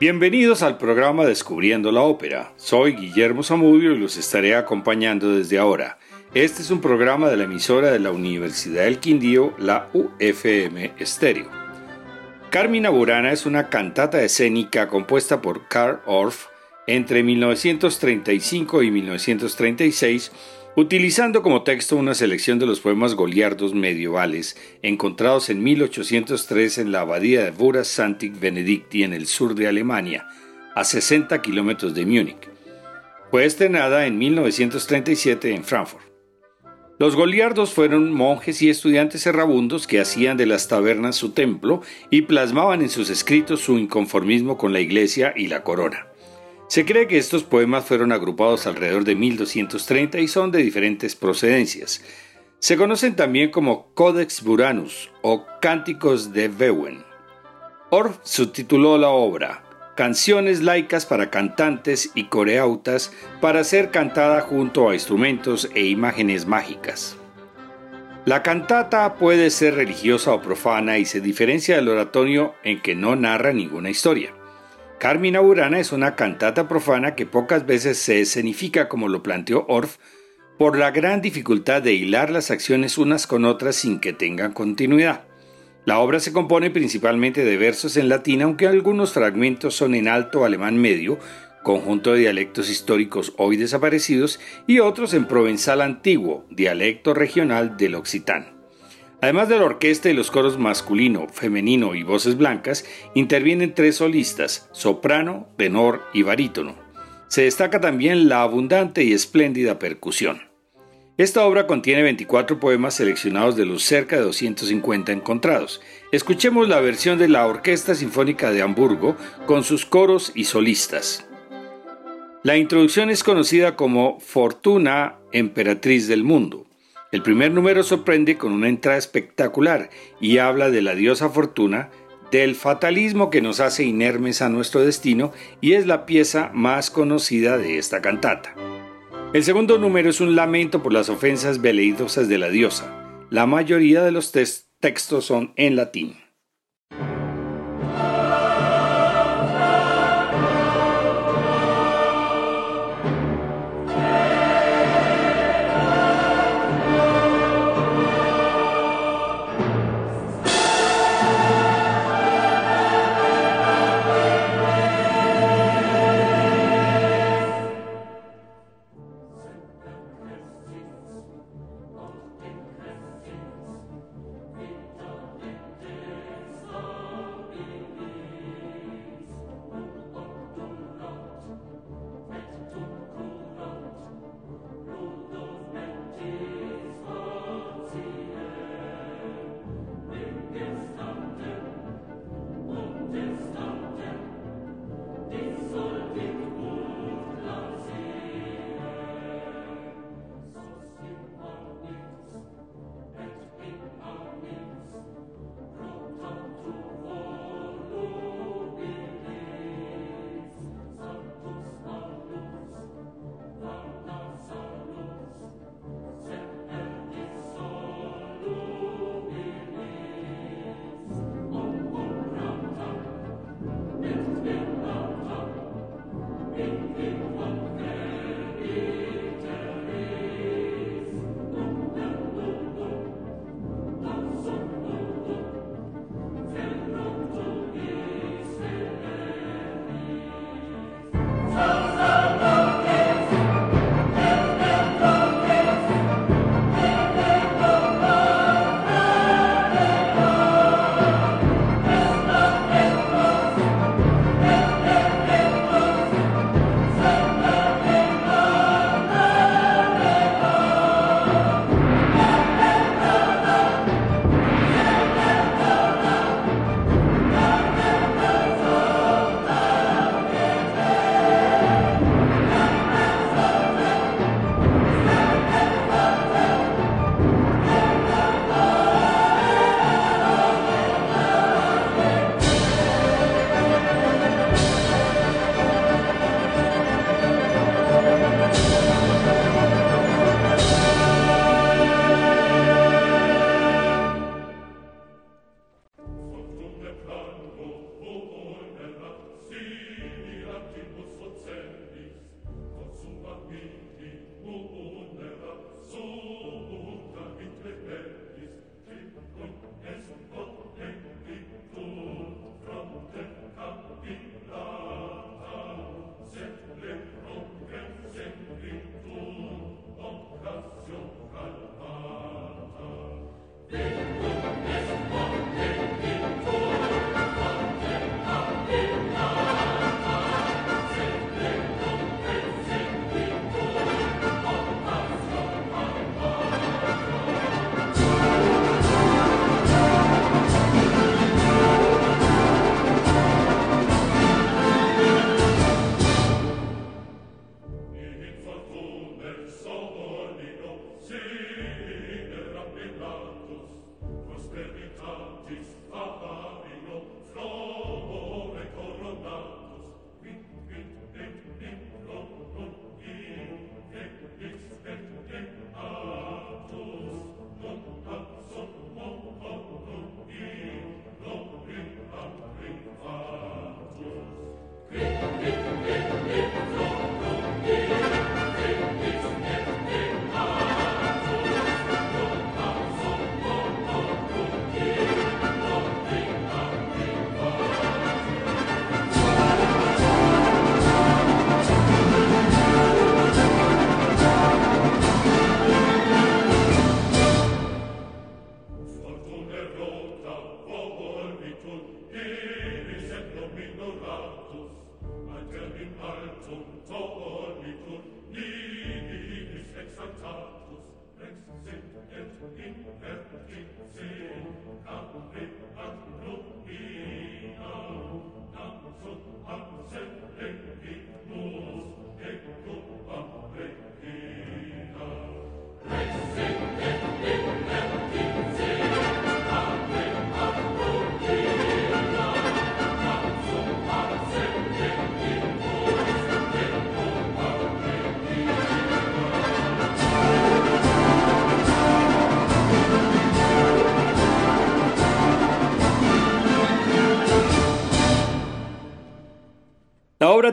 Bienvenidos al programa Descubriendo la Ópera. Soy Guillermo Zamudio y los estaré acompañando desde ahora. Este es un programa de la emisora de la Universidad del Quindío, la UFM Estéreo. Carmina Burana es una cantata escénica compuesta por Karl Orff entre 1935 y 1936 utilizando como texto una selección de los poemas goliardos medievales encontrados en 1803 en la abadía de Buras Santic Benedicti en el sur de Alemania, a 60 kilómetros de Múnich. Fue estrenada en 1937 en Frankfurt. Los goliardos fueron monjes y estudiantes errabundos que hacían de las tabernas su templo y plasmaban en sus escritos su inconformismo con la iglesia y la corona. Se cree que estos poemas fueron agrupados alrededor de 1230 y son de diferentes procedencias. Se conocen también como Codex Buranus o Cánticos de Bewen. Orff subtituló la obra Canciones laicas para cantantes y coreautas para ser cantada junto a instrumentos e imágenes mágicas. La cantata puede ser religiosa o profana y se diferencia del oratorio en que no narra ninguna historia. Carmina Burana es una cantata profana que pocas veces se escenifica como lo planteó Orff por la gran dificultad de hilar las acciones unas con otras sin que tengan continuidad. La obra se compone principalmente de versos en latín, aunque algunos fragmentos son en alto alemán medio, conjunto de dialectos históricos hoy desaparecidos, y otros en provenzal antiguo, dialecto regional del occitán. Además de la orquesta y los coros masculino, femenino y voces blancas, intervienen tres solistas, soprano, tenor y barítono. Se destaca también la abundante y espléndida percusión. Esta obra contiene 24 poemas seleccionados de los cerca de 250 encontrados. Escuchemos la versión de la Orquesta Sinfónica de Hamburgo con sus coros y solistas. La introducción es conocida como Fortuna, Emperatriz del Mundo. El primer número sorprende con una entrada espectacular y habla de la diosa fortuna, del fatalismo que nos hace inermes a nuestro destino y es la pieza más conocida de esta cantata. El segundo número es un lamento por las ofensas veleidosas de la diosa. La mayoría de los textos son en latín.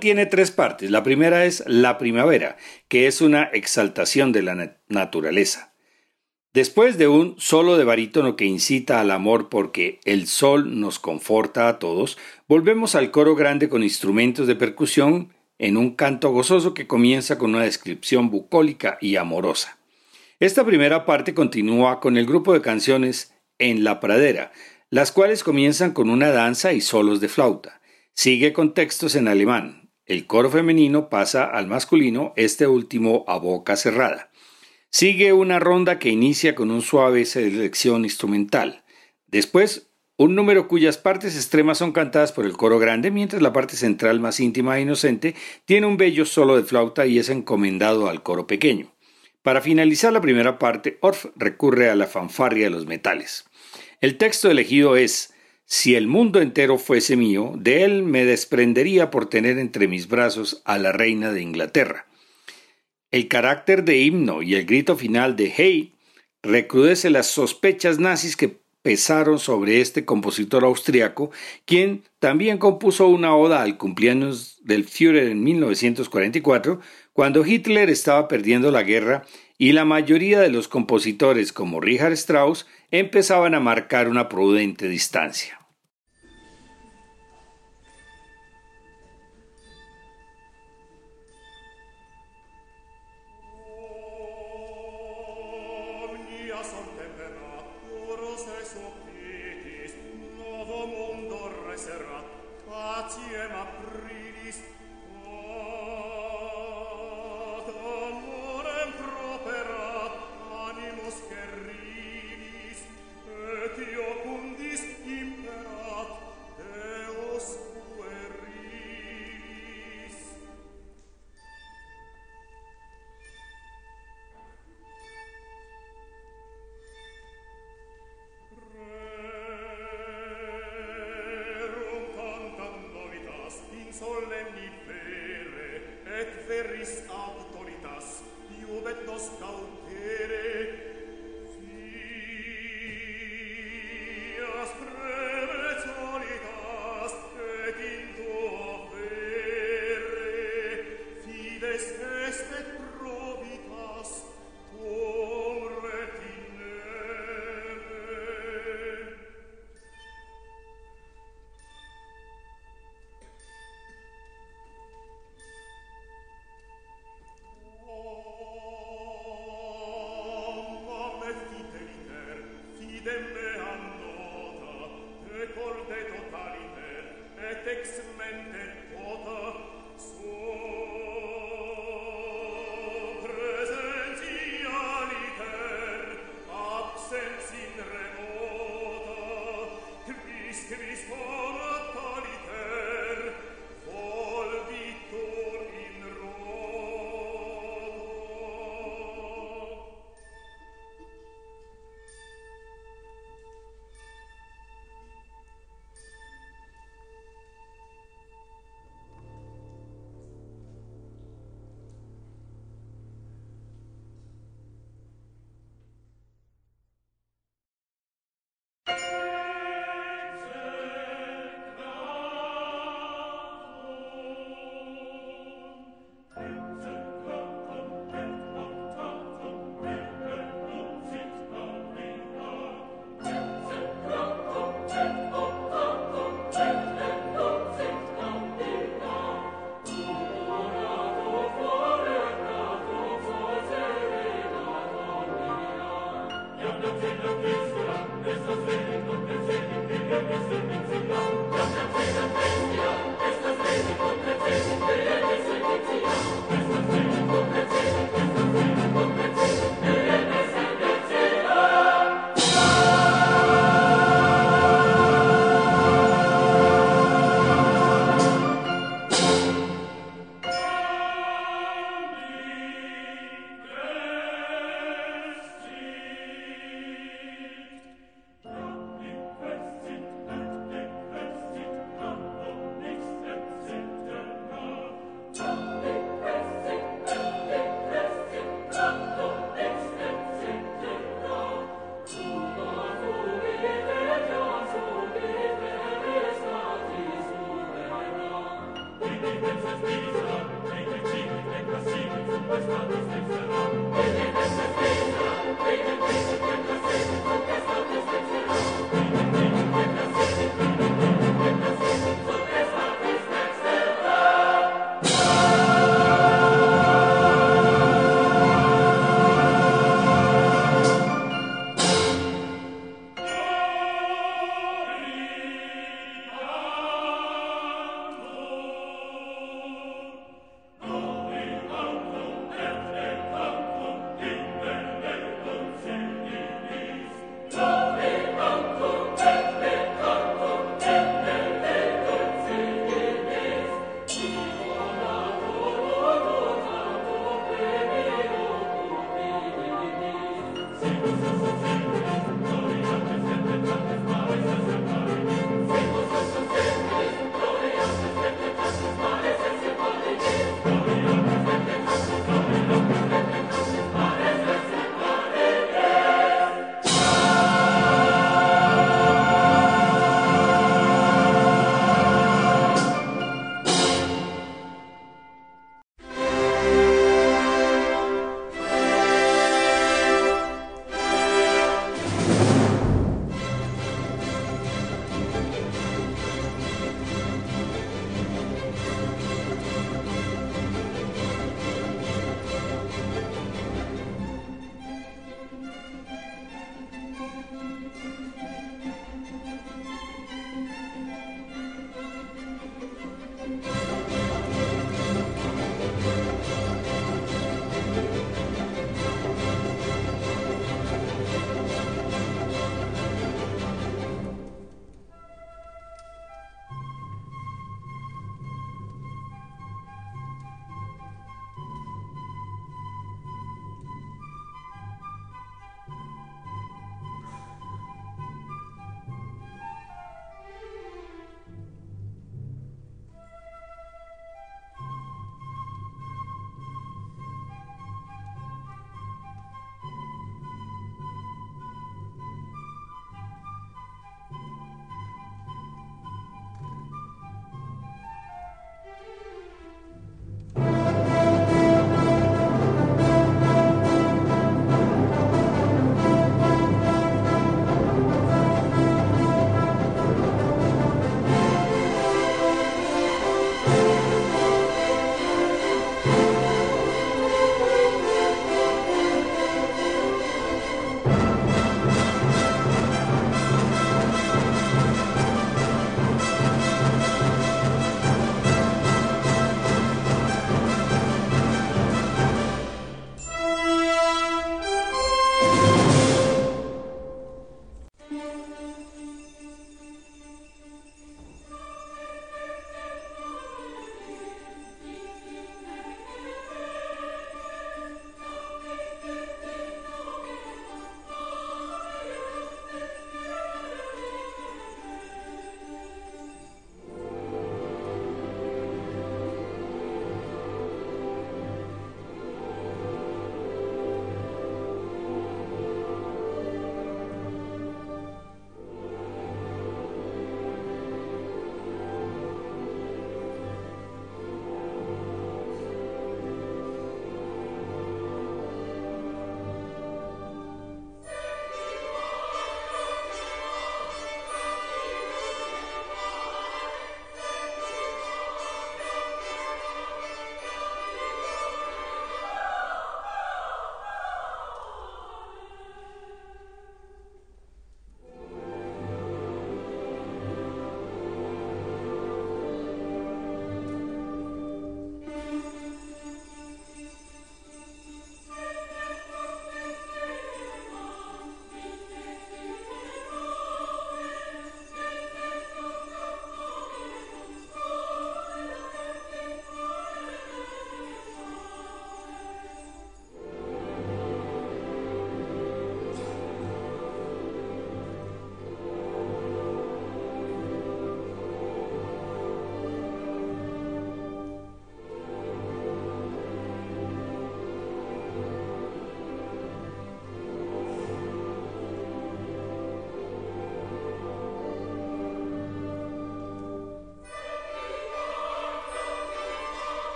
Tiene tres partes. La primera es La primavera, que es una exaltación de la naturaleza. Después de un solo de barítono que incita al amor porque el sol nos conforta a todos, volvemos al coro grande con instrumentos de percusión en un canto gozoso que comienza con una descripción bucólica y amorosa. Esta primera parte continúa con el grupo de canciones En la pradera, las cuales comienzan con una danza y solos de flauta. Sigue con textos en alemán. El coro femenino pasa al masculino, este último a boca cerrada. Sigue una ronda que inicia con un suave selección instrumental. Después, un número cuyas partes extremas son cantadas por el coro grande, mientras la parte central más íntima e inocente tiene un bello solo de flauta y es encomendado al coro pequeño. Para finalizar la primera parte, Orff recurre a la fanfarria de los metales. El texto elegido es si el mundo entero fuese mío, de él me desprendería por tener entre mis brazos a la reina de Inglaterra. El carácter de himno y el grito final de Hey recrudece las sospechas nazis que pesaron sobre este compositor austriaco, quien también compuso una oda al cumpleaños del Führer en 1944, cuando Hitler estaba perdiendo la guerra y la mayoría de los compositores como Richard Strauss empezaban a marcar una prudente distancia.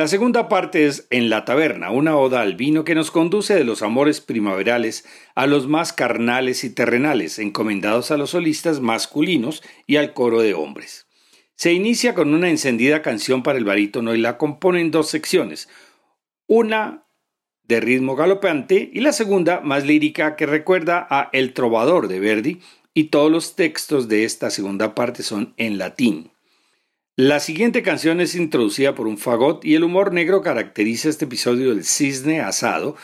La segunda parte es En la taberna, una oda al vino que nos conduce de los amores primaverales a los más carnales y terrenales, encomendados a los solistas masculinos y al coro de hombres. Se inicia con una encendida canción para el barítono y la compone en dos secciones, una de ritmo galopante y la segunda más lírica que recuerda a El Trovador de Verdi y todos los textos de esta segunda parte son en latín. La siguiente canción es introducida por un fagot y el humor negro caracteriza este episodio del cisne asado,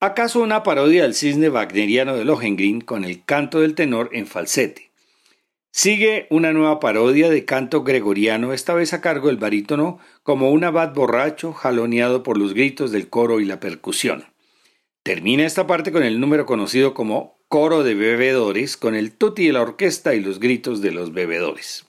acaso una parodia del cisne wagneriano de Lohengrin con el canto del tenor en falsete. Sigue una nueva parodia de canto gregoriano, esta vez a cargo del barítono, como un abad borracho jaloneado por los gritos del coro y la percusión. Termina esta parte con el número conocido como coro de bebedores, con el tutti de la orquesta y los gritos de los bebedores.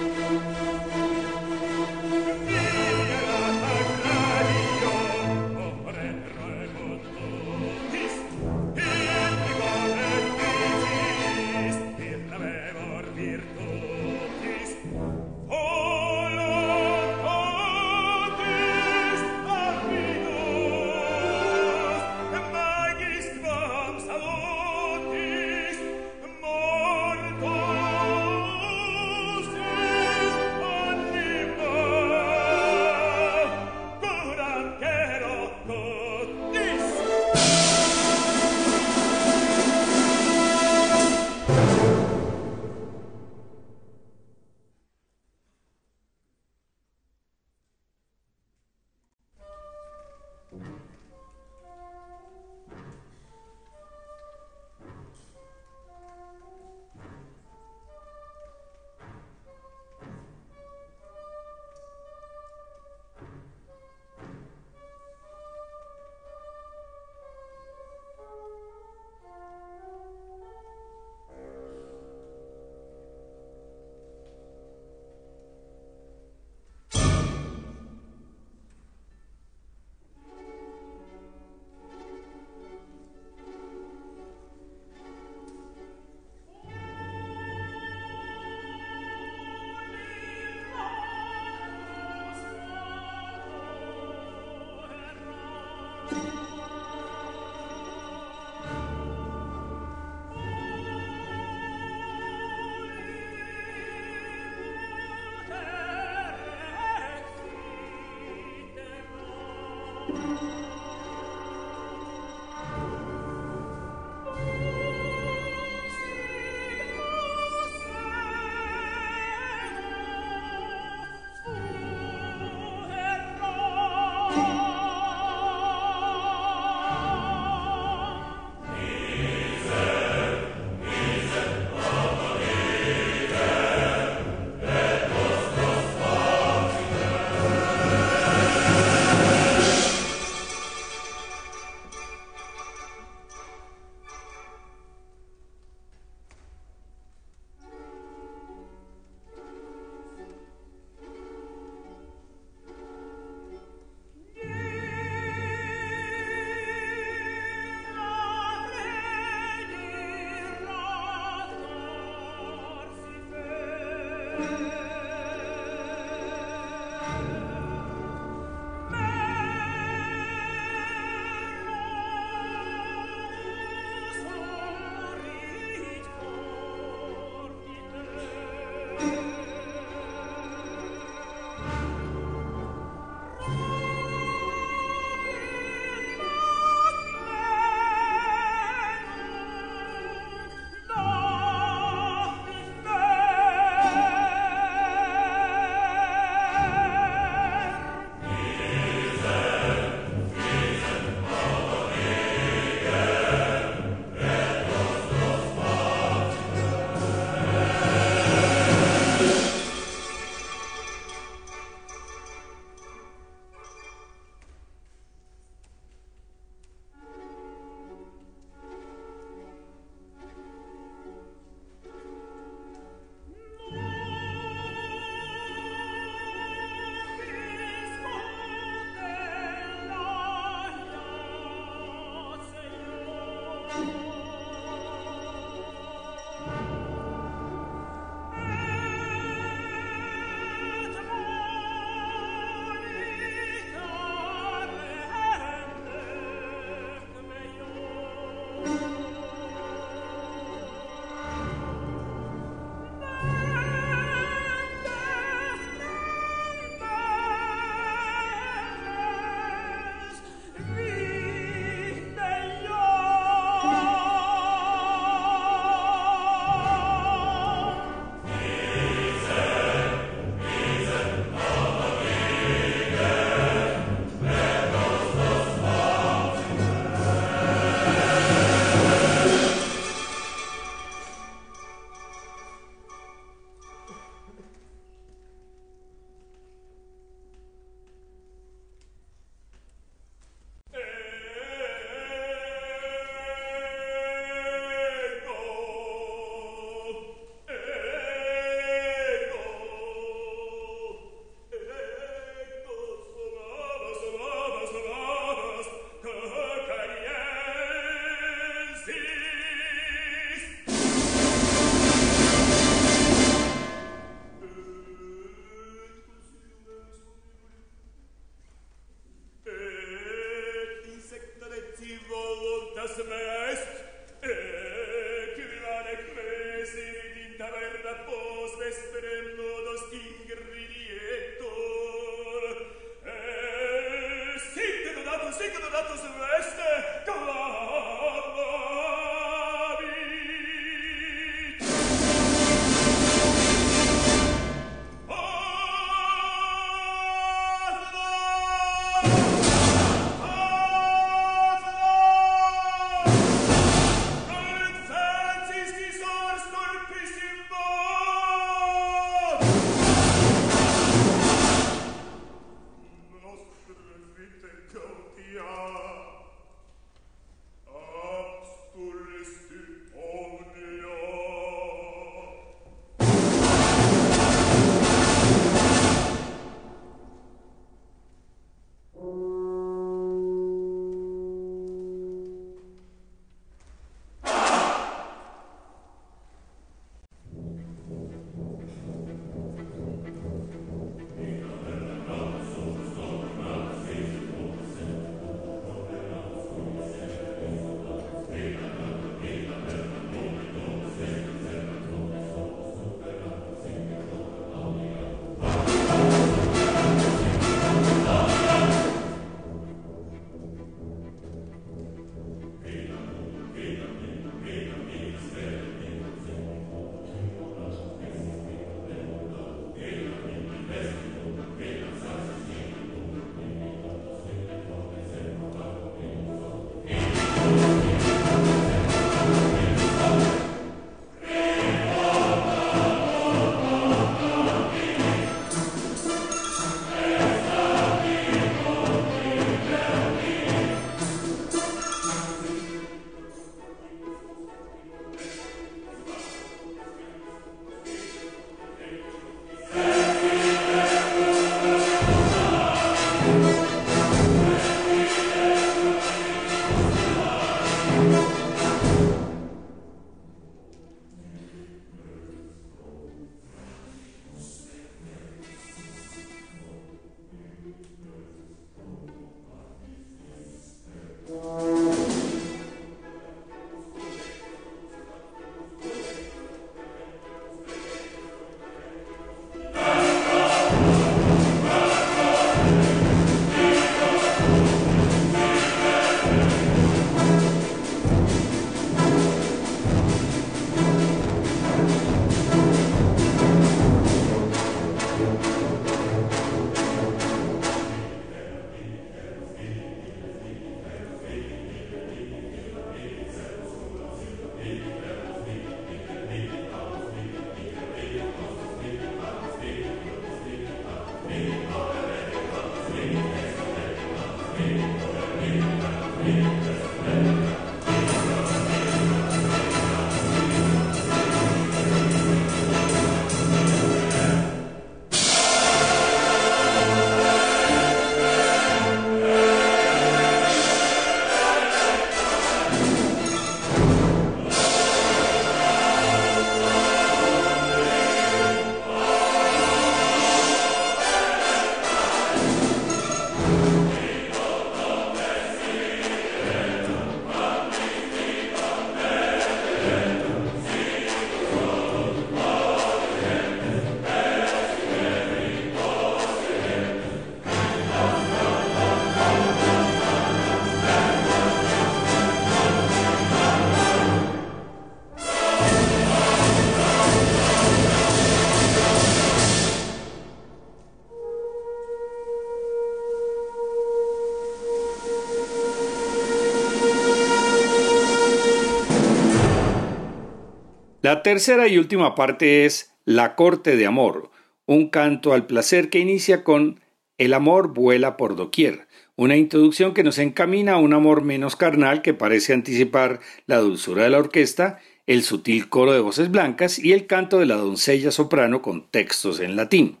La tercera y última parte es La corte de amor, un canto al placer que inicia con El amor vuela por doquier, una introducción que nos encamina a un amor menos carnal que parece anticipar la dulzura de la orquesta, el sutil coro de voces blancas y el canto de la doncella soprano con textos en latín.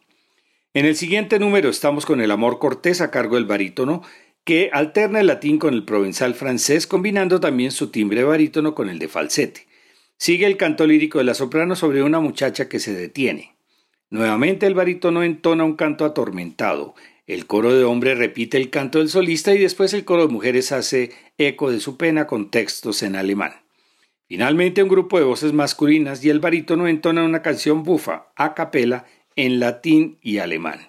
En el siguiente número estamos con el amor cortés a cargo del barítono, que alterna el latín con el provenzal francés, combinando también su timbre barítono con el de falsete. Sigue el canto lírico de la soprano sobre una muchacha que se detiene. Nuevamente el barítono entona un canto atormentado. El coro de hombres repite el canto del solista y después el coro de mujeres hace eco de su pena con textos en alemán. Finalmente, un grupo de voces masculinas y el barítono entonan una canción bufa, a capela, en latín y alemán.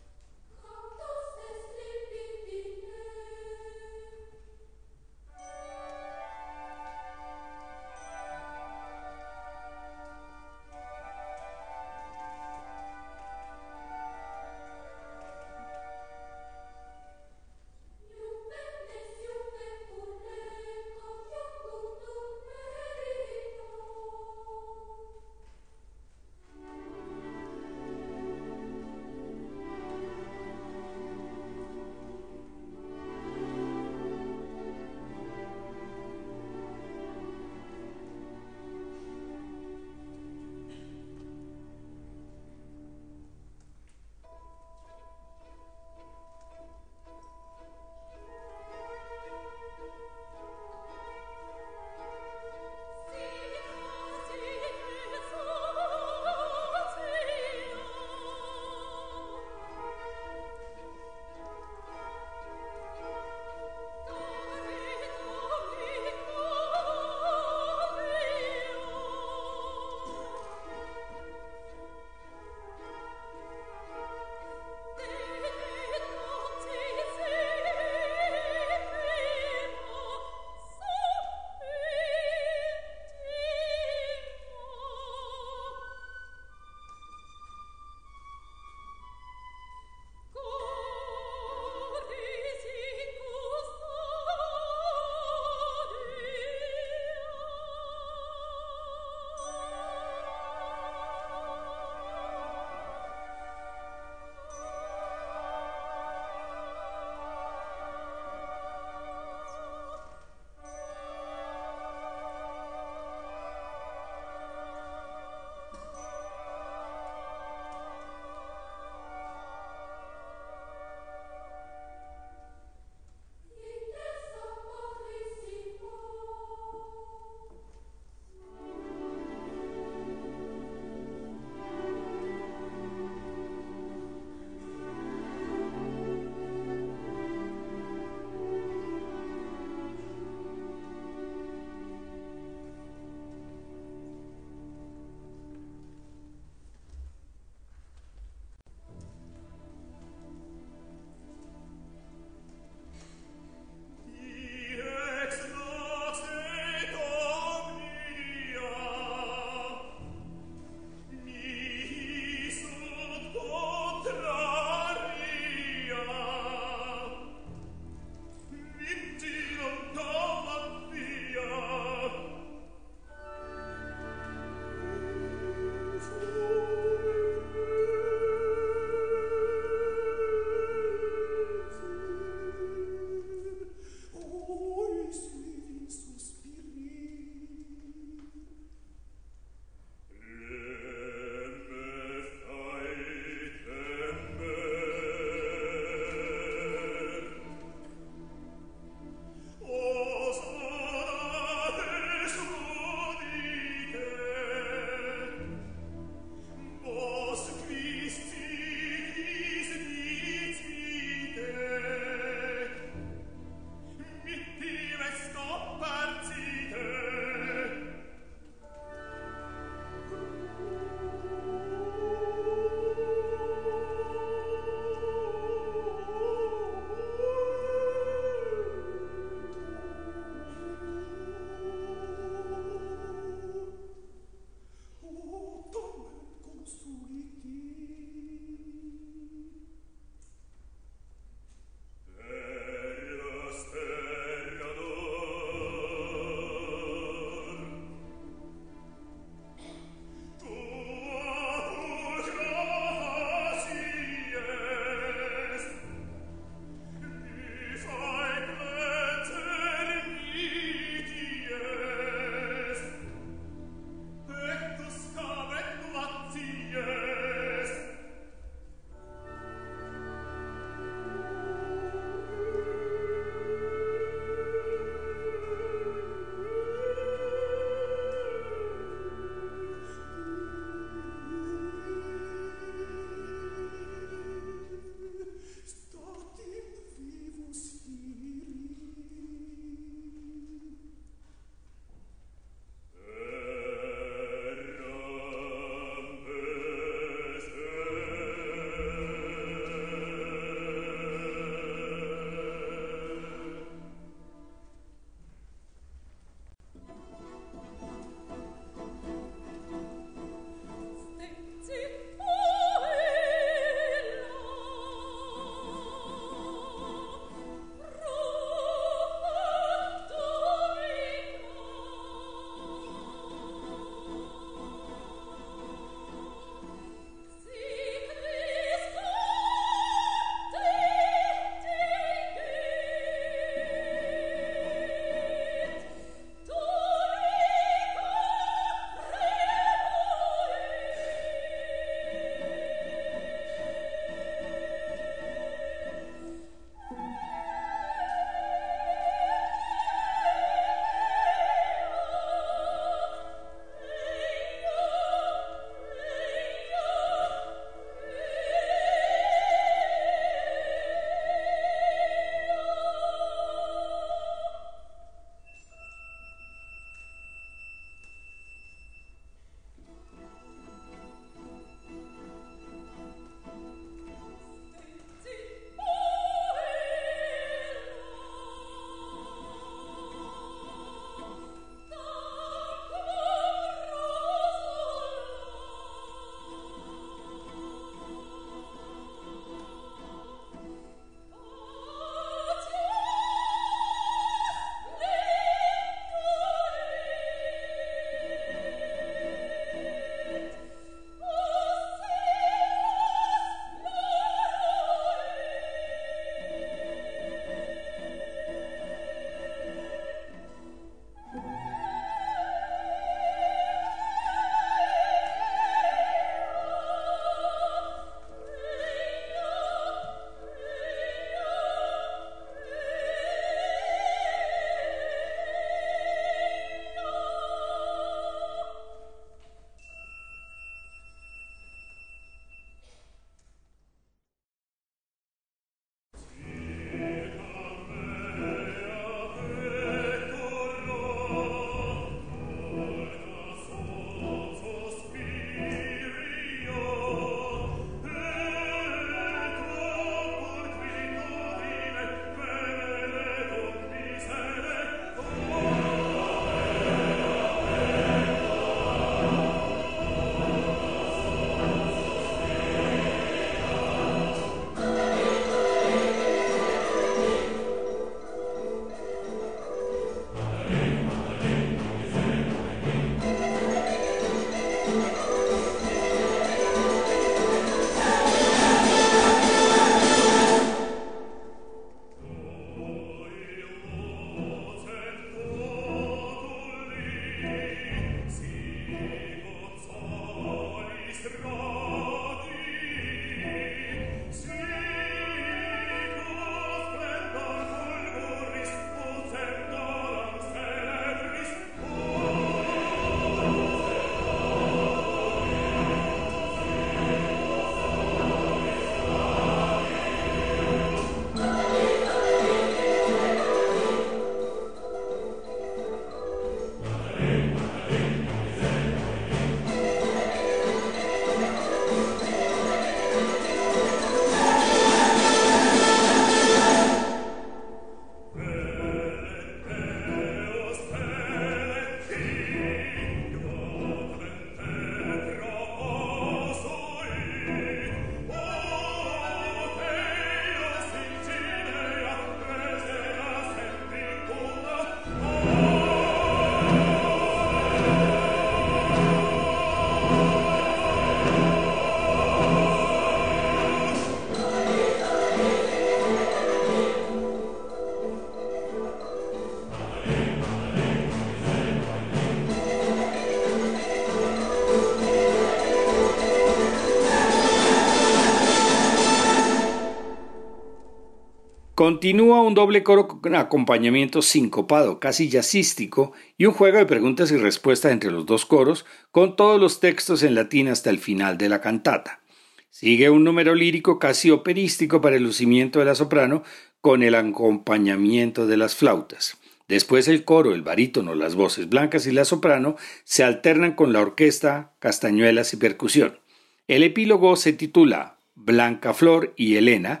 Continúa un doble coro con acompañamiento sincopado, casi jazzístico, y un juego de preguntas y respuestas entre los dos coros, con todos los textos en latín hasta el final de la cantata. Sigue un número lírico casi operístico para el lucimiento de la soprano, con el acompañamiento de las flautas. Después el coro, el barítono, las voces blancas y la soprano se alternan con la orquesta, castañuelas y percusión. El epílogo se titula Blanca Flor y Elena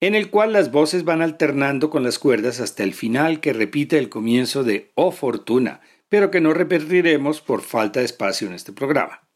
en el cual las voces van alternando con las cuerdas hasta el final que repite el comienzo de Oh Fortuna, pero que no repetiremos por falta de espacio en este programa.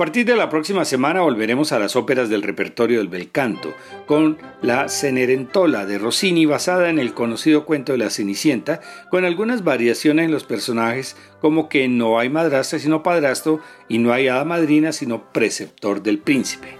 Partir de la próxima semana volveremos a las óperas del repertorio del bel canto, con la Cenerentola de Rossini basada en el conocido cuento de la Cenicienta, con algunas variaciones en los personajes como que no hay madrastra sino padrastro y no hay hada madrina sino preceptor del príncipe.